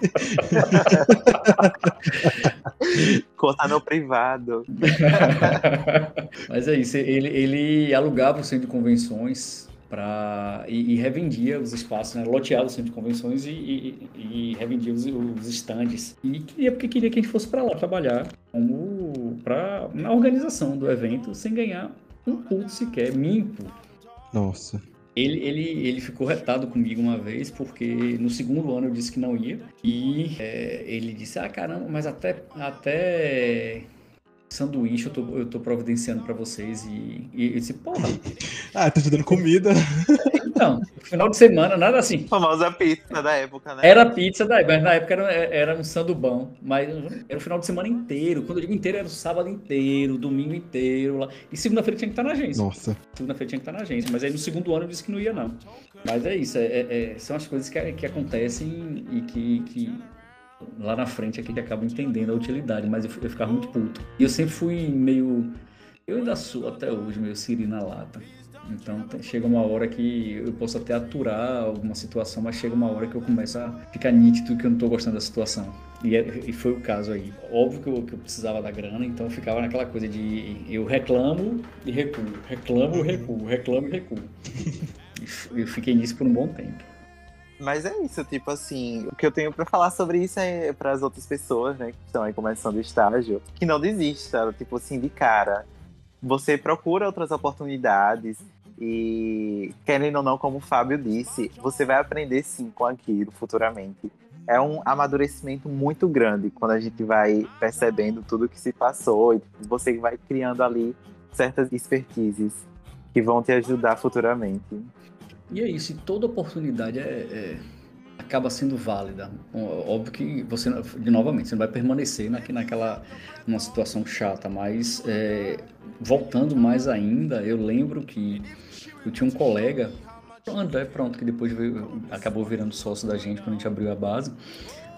Contar no privado. Mas é isso, ele, ele alugava o centro de convenções pra, e, e revendia os espaços, né? loteava o centro de convenções e, e- e revendia os, os estandes. E queria, porque queria que a gente fosse para lá trabalhar como pra, na organização do evento sem ganhar um puto sequer, mimpo. Nossa. Ele, ele, ele ficou retado comigo uma vez, porque no segundo ano eu disse que não ia. E é, ele disse: Ah, caramba, mas até, até sanduíche eu tô, eu tô providenciando pra vocês. E, e eu disse: Porra, Ah, tá te dando comida. então, final de semana, nada assim. Famosa pizza da época, né? Era pizza da mas na época era, era um sandubão, mas era o final de semana inteiro. Quando eu digo inteiro, era o sábado inteiro, domingo inteiro. Lá. E segunda-feira tinha que estar na agência. Nossa. Segunda-feira tinha que estar na agência, mas aí no segundo ano eu disse que não ia, não. Mas é isso, é- é- é- são as coisas que, que acontecem e que, que lá na frente é que gente acaba entendendo a utilidade, mas eu, eu ficava muito puto. E eu sempre fui meio. Eu ainda sou até hoje meio siri na lata. Então chega uma hora que eu posso até aturar alguma situação, mas chega uma hora que eu começo a ficar nítido que eu não tô gostando da situação. E, é- e foi o caso aí. Óbvio que eu, que eu precisava da grana, então eu ficava naquela coisa de eu reclamo e recuo, reclamo e recuo, reclamo e recuo. E eu fiquei nisso por um bom tempo. Mas é isso, tipo assim, o que eu tenho pra falar sobre isso é para as outras pessoas, né, que estão aí começando o estágio, que não desista, tipo assim, de cara. Você procura outras oportunidades e, querendo ou não, como o Fábio disse, você vai aprender sim com aquilo futuramente. É um amadurecimento muito grande quando a gente vai percebendo tudo que se passou e você vai criando ali certas expertises que vão te ajudar futuramente. E é isso, e toda oportunidade é, é- acaba sendo válida. Óbvio que você, de novamente, você não vai permanecer naque- naquela numa situação chata, mas é, voltando mais ainda, eu lembro que eu tinha um colega, André, pronto, que depois veio- acabou virando sócio da gente quando a gente abriu a base.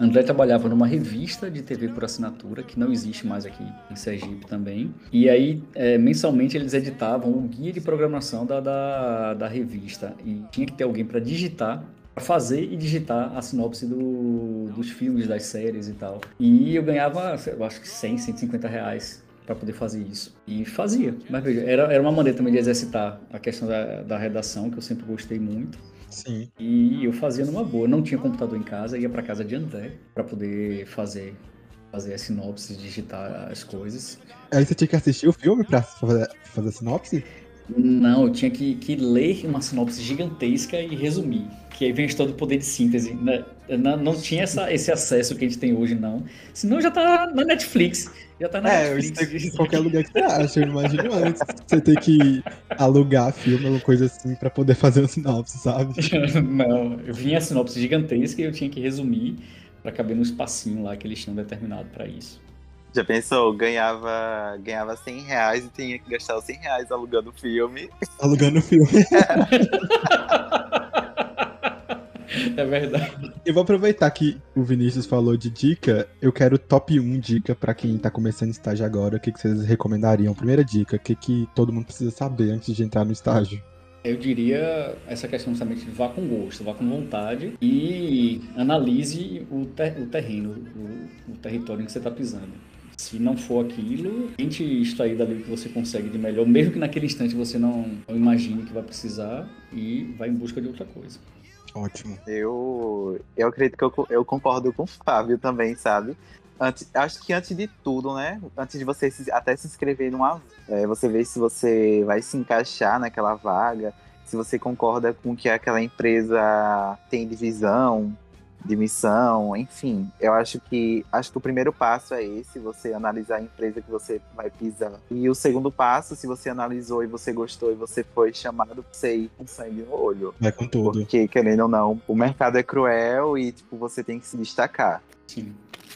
André trabalhava numa revista de TV por assinatura, que não existe mais aqui em Sergipe também. E aí, é, mensalmente, eles editavam o guia de programação da, da, da revista. E tinha que ter alguém para digitar, para fazer e digitar a sinopse do, dos filmes, das séries e tal. E eu ganhava, eu acho que 100, 150 reais para poder fazer isso. E fazia. Mas veja, era, era uma maneira também de exercitar a questão da, da redação, que eu sempre gostei muito. Sim. E eu fazia numa boa. Não tinha computador em casa, ia para casa de André para poder fazer fazer as sinopses, digitar as coisas. Aí você tinha que assistir o filme pra fazer, fazer a sinopse? Não, eu tinha que, que ler uma sinopse gigantesca e resumir. Que aí vem todo o poder de síntese. né? Não, não tinha essa, esse acesso que a gente tem hoje, não. Senão já tá na Netflix. Já tá na É, Netflix. em qualquer lugar que você acha, eu imagino antes. Você tem que alugar filme, alguma coisa assim, pra poder fazer um sinopse, sabe? Não, eu vinha a sinopse gigantesca e eu tinha que resumir para caber no espacinho lá que eles tinham determinado para isso. Já pensou? Ganhava, ganhava 100 reais e tinha que gastar os 100 reais alugando o filme. Alugando filme. É verdade. Eu vou aproveitar que o Vinícius falou de dica. Eu quero top 1 dica pra quem tá começando estágio agora. O que, que vocês recomendariam? Primeira dica, o que, que todo mundo precisa saber antes de entrar no estágio? Eu diria essa questão justamente de vá com gosto, vá com vontade e analise o, ter o terreno, o, o território em que você está pisando. Se não for aquilo, tente extrair dali que você consegue de melhor, mesmo que naquele instante você não, não imagine que vai precisar e vá em busca de outra coisa. Ótimo. Eu, eu acredito que eu, eu concordo com o Fábio também, sabe? Antes, acho que antes de tudo, né? Antes de você se, até se inscrever numa. É, você vê se você vai se encaixar naquela vaga, se você concorda com o que aquela empresa tem de visão, de missão, enfim. Eu acho que acho que o primeiro passo é esse, você analisar a empresa que você vai pisar. E o segundo passo, se você analisou e você gostou e você foi chamado, você ir com sangue no olho. Vai com tudo. Porque, querendo ou não, o mercado é cruel e tipo, você tem que se destacar. Sim.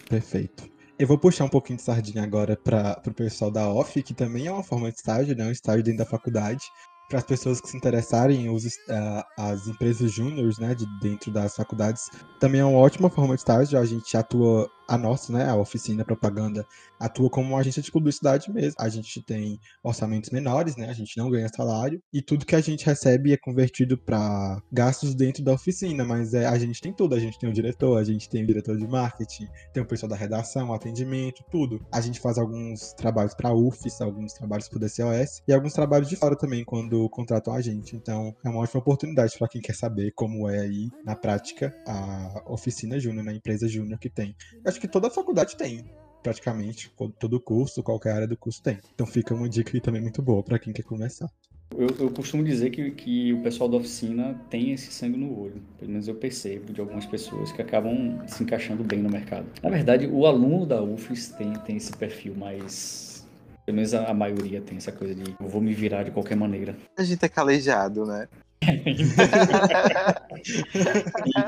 Perfeito. Eu vou puxar um pouquinho de sardinha agora para o pessoal da OFF, que também é uma forma de estágio, né? Um estágio dentro da faculdade para as pessoas que se interessarem, os, uh, as empresas júniores, né, de dentro das faculdades, também é uma ótima forma de estágio. A gente atua a nossa, né, a oficina propaganda atua como uma agência de publicidade mesmo. A gente tem orçamentos menores, né, a gente não ganha salário e tudo que a gente recebe é convertido para gastos dentro da oficina, mas é, a gente tem tudo, a gente tem o diretor, a gente tem o diretor de marketing, tem o pessoal da redação, atendimento, tudo. A gente faz alguns trabalhos para UFES, alguns trabalhos para o DCOS e alguns trabalhos de fora também quando contratam a gente. Então, é uma ótima oportunidade para quem quer saber como é aí na prática a oficina júnior, na empresa júnior que tem. Eu acho que toda faculdade tem, praticamente. Todo curso, qualquer área do curso tem. Então fica uma dica aí também muito boa para quem quer começar. Eu, eu, costumo dizer que, que o pessoal da oficina tem esse sangue no olho. Pelo menos eu percebo de algumas pessoas que acabam se encaixando bem no mercado. Na verdade, o aluno da UFES tem, tem esse perfil mais. Pelo menos a, a maioria tem essa coisa de eu vou me virar de qualquer maneira. A gente é calejado, né?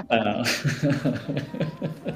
então...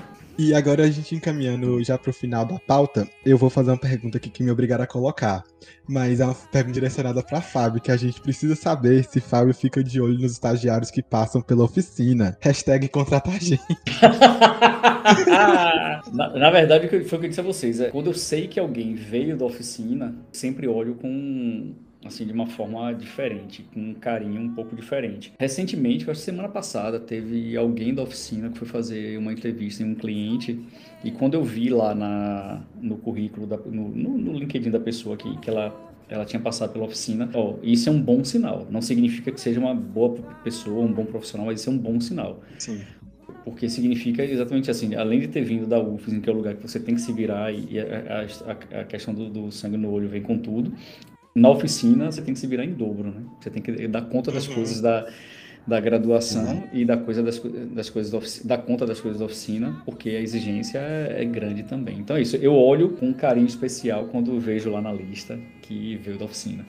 E agora a gente encaminhando já pro final da pauta, eu vou fazer uma pergunta aqui que me obrigaram a colocar. Mas é uma pergunta direcionada para Fábio, que a gente precisa saber se Fábio fica de olho nos estagiários que passam pela oficina. Hashtag contratar gente. na, na, verdade, foi o que eu disse a vocês. É, quando eu sei que alguém veio da oficina, sempre olho com assim, de uma forma diferente, com um carinho um pouco diferente. Recentemente, acho que semana passada, teve alguém da oficina que foi fazer uma entrevista em um cliente e quando eu vi lá na, no currículo, da, no, no, LinkedIn da pessoa que, que ela ela tinha passado pela oficina. Oh, isso é um bom sinal. Não significa que seja uma boa pessoa, um bom profissional, mas isso é um bom sinal. Sim. Porque significa exatamente assim, além de ter vindo da UFES, em que é o lugar que você tem que se virar e a, a, a questão do, do, sangue no olho vem com tudo, na oficina você tem que se virar em dobro, né? Você tem que dar conta das uhum. coisas da, da graduação uhum. e da coisa das, das coisas da, oficina, dar conta das coisas da oficina, porque a exigência é, é, grande também. Então é isso. Eu olho com um carinho especial quando vejo lá na lista que veio da oficina.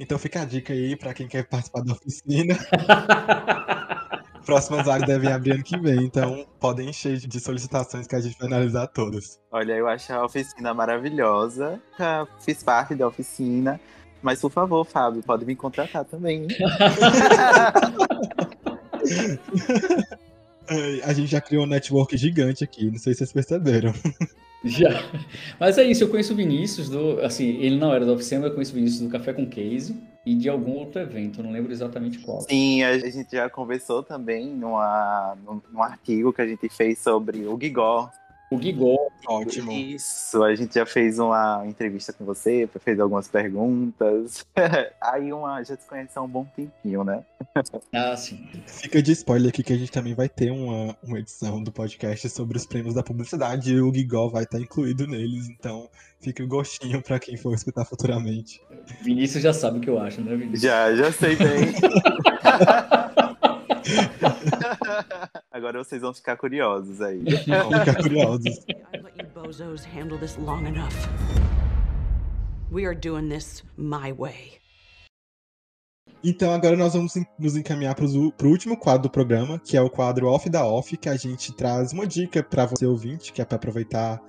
Então fica a dica aí para quem quer participar da oficina. próximas áreas devem abrir ano que vem, então podem encher de solicitações que a gente vai analisar todas. Olha, eu acho a oficina maravilhosa, fiz parte da oficina, mas por favor, Fábio, pode me contratar também. a gente já criou um network gigante aqui, não sei se vocês perceberam. Já. Mas é isso, eu conheço o Vinícius do. Assim, ele não era da oficina, eu conheço o Vinícius do Café com Case e de algum outro evento, não lembro exatamente qual. Sim, a gente já conversou também numa, num, num artigo que a gente fez sobre o Gigó, o Gigol. Ótimo. Isso, a gente já fez uma entrevista com você, fez algumas perguntas. Aí uma, já se conhece há um bom tempinho, né? ah, sim. Fica de spoiler aqui que a gente também vai ter uma, uma edição do podcast sobre os prêmios da publicidade e o Gigol vai estar incluído neles, então fica o um gostinho para quem for escutar futuramente. Vinícius já sabe o que eu acho, né, Vinícius? Já, já sei bem. Agora vocês vão ficar curiosos aí. Vão ficar curiosos. We are doing this my way. Então agora nós vamos nos encaminhar para o último quadro do programa, que é o quadro Off da Off, que a gente traz uma dica para você ouvinte, que é para aproveitar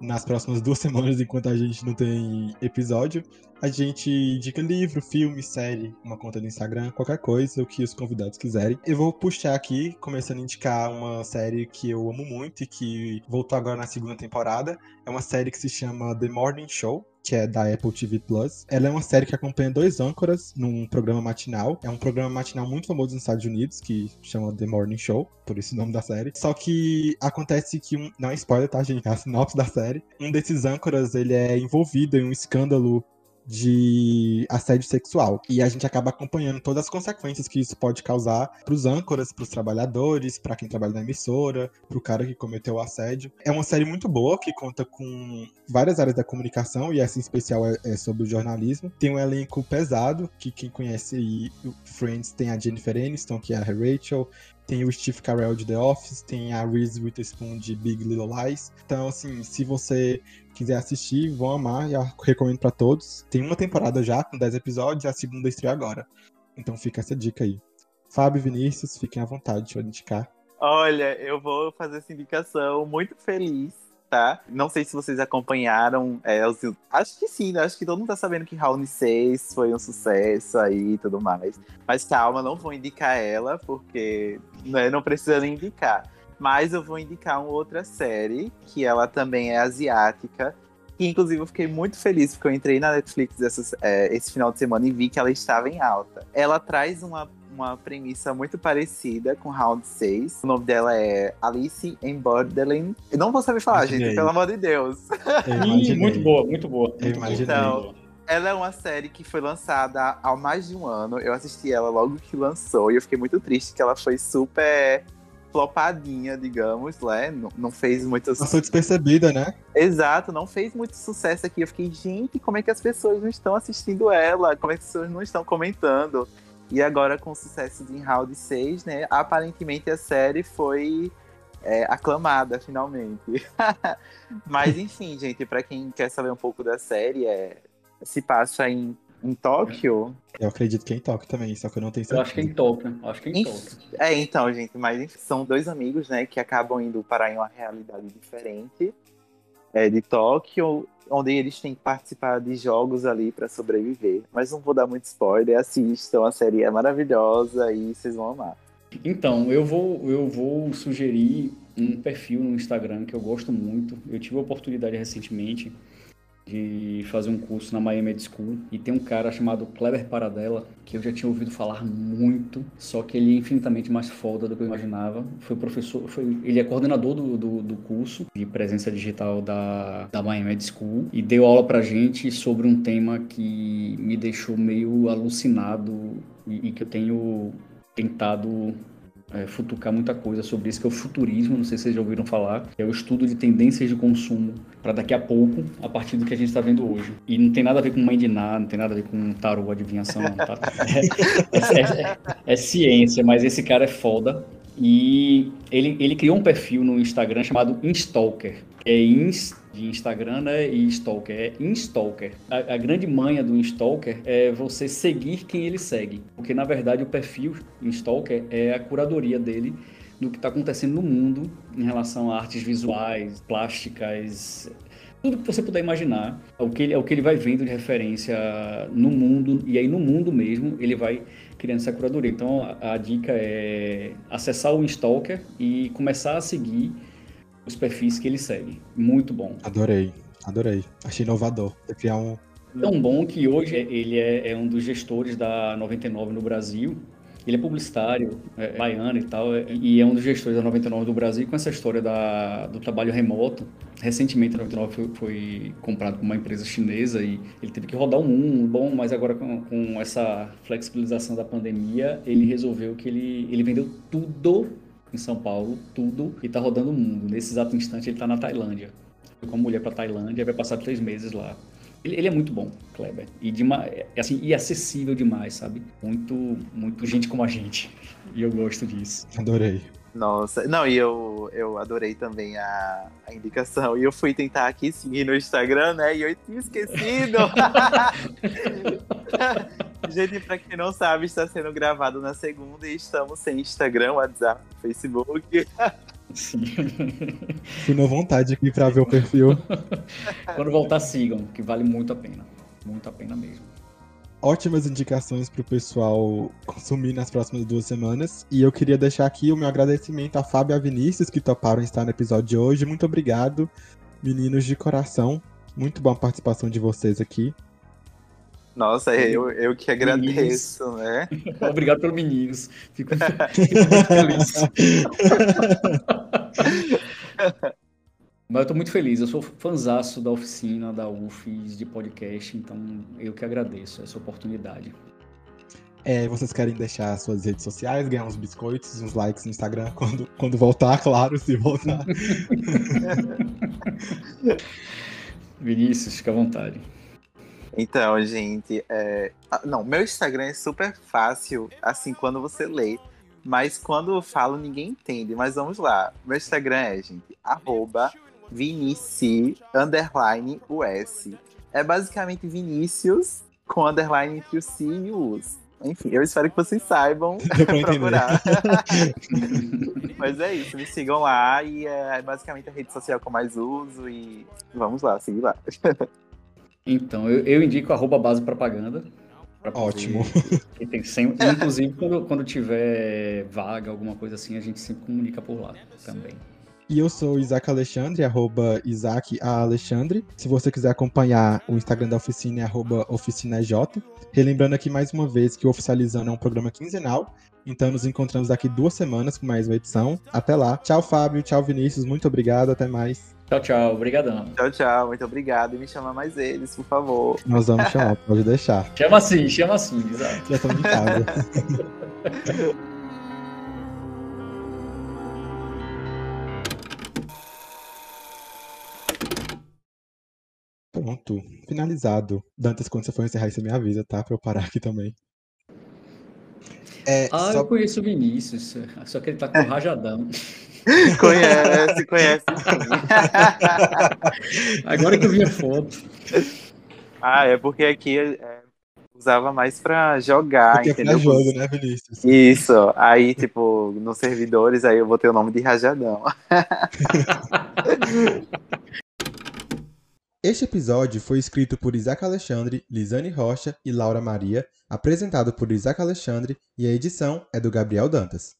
nas próximas duas semanas, enquanto a gente não tem episódio, a gente indica livro, filme, série, uma conta do Instagram, qualquer coisa, o que os convidados quiserem. Eu vou puxar aqui, começando a indicar uma série que eu amo muito e que voltou agora na segunda temporada. É uma série que se chama The Morning Show, que é da Apple TV Plus. Ela é uma série que acompanha dois âncoras num programa matinal. É um programa matinal muito famoso nos Estados Unidos, que chama The Morning Show, por esse nome da série. Só que acontece que um. Não é spoiler, tá, gente? É a sinopse da série. Um desses âncoras, ele é envolvido em um escândalo de assédio sexual. E a gente acaba acompanhando todas as consequências que isso pode causar para os âncoras, para os trabalhadores, para quem trabalha na emissora, para o cara que cometeu o assédio. É uma série muito boa que conta com várias áreas da comunicação e essa em especial é, é sobre o jornalismo. Tem um elenco pesado que quem conhece Friends tem a Jennifer Aniston, que é a Rachel, tem o Steve Carell de The Office, tem a Reese Witherspoon de Big Little Lies. Então, assim, se você quiser assistir, vão amar eu recomendo para todos. Tem uma temporada já, com 10 episódios, a segunda estreia agora. Então fica essa dica aí. Fábio Vinícius, fiquem à vontade para indicar. Olha, eu vou fazer essa indicação muito feliz, tá? Não sei se vocês acompanharam. É, os... Acho que sim, né? Acho que todo mundo tá sabendo que Round 6 foi um sucesso aí e tudo mais. Mas calma, não vou indicar ela, porque né, não precisa nem indicar. Mas eu vou indicar uma outra série, que ela também é asiática. Que inclusive eu fiquei muito feliz porque eu entrei na Netflix essa, é, esse final de semana e vi que ela estava em alta. Ela traz uma, uma premissa muito parecida com Round 6. O nome dela é Alice in Borderland. Eu não vou saber falar, Imaginei. gente, pelo amor de Deus. muito boa, muito boa. Eu imaginei. Então, ela é uma série que foi lançada há mais de um ano. Eu assisti ela logo que lançou e eu fiquei muito triste que ela foi super flopadinha, digamos, né? Não, não fez muitas. Passou despercebida, né? Exato, não fez muito sucesso aqui. Eu fiquei, gente, como é que as pessoas não estão assistindo ela? Como é que as pessoas não estão comentando? E agora, com o sucesso de Round 6, né? Aparentemente a série foi é, aclamada, finalmente. Mas enfim, gente, para quem quer saber um pouco da série, é, se passa em em Tóquio? Eu acredito que é em Tóquio também, só que eu não tenho certeza. Eu acho que é em Tóquio. Acho que é em Tóquio. É, então, gente, mas são dois amigos, né, que acabam indo parar em uma realidade diferente é, de Tóquio, onde eles têm que participar de jogos ali para sobreviver. Mas não vou dar muito spoiler, assistam, a série é maravilhosa e vocês vão amar. Então, eu vou, eu vou sugerir um perfil no Instagram que eu gosto muito. Eu tive a oportunidade recentemente de fazer um curso na Miami Ed School e tem um cara chamado Kleber Paradela que eu já tinha ouvido falar muito, só que ele é infinitamente mais foda do que eu imaginava. Foi professor, foi, ele é coordenador do, do, do curso de presença digital da, da Miami Ed School e deu aula pra gente sobre um tema que me deixou meio alucinado e, e que eu tenho tentado é, futucar muita coisa sobre isso, que é o futurismo, não sei se vocês já ouviram falar, é o estudo de tendências de consumo para daqui a pouco, a partir do que a gente está vendo hoje. E não tem nada a ver com mãe de nada, não tem nada a ver com tarô, adivinhação, não, tá? É, é, é, é, ciência, mas esse cara é foda. E ele, ele criou um perfil no Instagram chamado Instalker. É ins de Instagram né, e Stalker. É Instalker. A, a grande manha do Instalker é você seguir quem ele segue. Porque, na verdade, o perfil Instalker é a curadoria dele do que está acontecendo no mundo em relação a artes visuais, plásticas, tudo que você puder imaginar. É o que ele, é o que ele vai vendo de referência no mundo, e aí no mundo mesmo ele vai criando essa curadoria. Então a, a dica é acessar o Instalker e começar a seguir os perfis que ele segue. Muito bom. Adorei, adorei. Achei inovador. Criar um. Tão bom que hoje ele é, é, um dos gestores da 99 no Brasil. Ele é publicitário, é, baiano e tal, é, e é um dos gestores da 99 do Brasil com essa história da, do trabalho remoto. Recentemente a 99 foi, foi comprado por uma empresa chinesa e ele teve que rodar o mundo, bom, mas agora com, com essa flexibilização da pandemia, ele resolveu que ele, ele vendeu tudo em São Paulo, tudo, e tá rodando o mundo. Nesse exato instante, ele tá na Tailândia. Foi com a mulher pra Tailândia, vai passar três meses lá. Ele, ele é muito bom, Kleber. E, é, assim, e acessível demais, sabe? Muito, muito gente como a gente. E eu gosto disso. Adorei. Nossa, não, e eu, eu adorei também a, a indicação. E eu fui tentar aqui seguir no Instagram, né? E eu tinha esquecido. Gente, pra quem não sabe, está sendo gravado na segunda e estamos sem Instagram, WhatsApp, Facebook. Sim. Fui na vontade aqui pra ver o perfil. Quando voltar, sigam, que vale muito a pena. Muito a pena mesmo. Ótimas indicações para o pessoal consumir nas próximas duas semanas. E eu queria deixar aqui o meu agradecimento a Fábio e a Vinícius, que toparam estar no episódio de hoje. Muito obrigado, meninos de coração. Muito boa a participação de vocês aqui. Nossa, eu, eu que agradeço, né? Obrigado pelo meninos. Fico, fico muito feliz. Mas eu tô muito feliz, eu sou fanzaço da oficina, da UFES, de podcast, então eu que agradeço essa oportunidade. É, vocês querem deixar suas redes sociais, ganhar uns biscoitos, uns likes no Instagram quando, quando voltar, claro, se voltar. Vinícius, fica à vontade. Então, gente, é... não, meu Instagram é super fácil, assim, quando você lê. Mas quando eu falo, ninguém entende. Mas vamos lá. Meu Instagram é, gente, arroba Vinici underline US. É basicamente Vinícius com underline entre o C e o US. Enfim, eu espero que vocês saibam procurar. Mas é isso, me sigam lá e é basicamente a rede social que eu mais uso e vamos lá, seguir lá. Então, eu, eu indico arroba base propaganda. Ótimo. Tem sempre, inclusive, quando, quando tiver vaga, alguma coisa assim, a gente sempre comunica por lá também. E eu sou Isaac Alexandre, arroba Isaac A. Alexandre. Se você quiser acompanhar o Instagram da oficina é arroba oficinaj. Relembrando aqui mais uma vez que o Oficializando é um programa quinzenal. Então nos encontramos daqui duas semanas com mais uma edição. Até lá. Tchau, Fábio. Tchau, Vinícius. Muito obrigado. Até mais. Tchau, tchau. Obrigadão. Tchau, tchau. Muito obrigado. E me chama mais eles, por favor. Nós vamos chamar, pode deixar. Chama assim, chama assim, exato. Já estamos em casa. Pronto, finalizado. Dantas, quando você for encerrar, você me avisa, tá? Pra eu parar aqui também. É, ah, só... eu conheço o Vinícius, só que ele tá com rajadão. conhece, conhece. Agora que eu vi a foto. Ah, é porque aqui é, usava mais pra jogar, porque entendeu? É pra jogo, né, Vinícius? Isso. Aí, tipo, nos servidores, aí eu botei o nome de Rajadão. Este episódio foi escrito por Isaac Alexandre, Lisane Rocha e Laura Maria, apresentado por Isaac Alexandre e a edição é do Gabriel Dantas.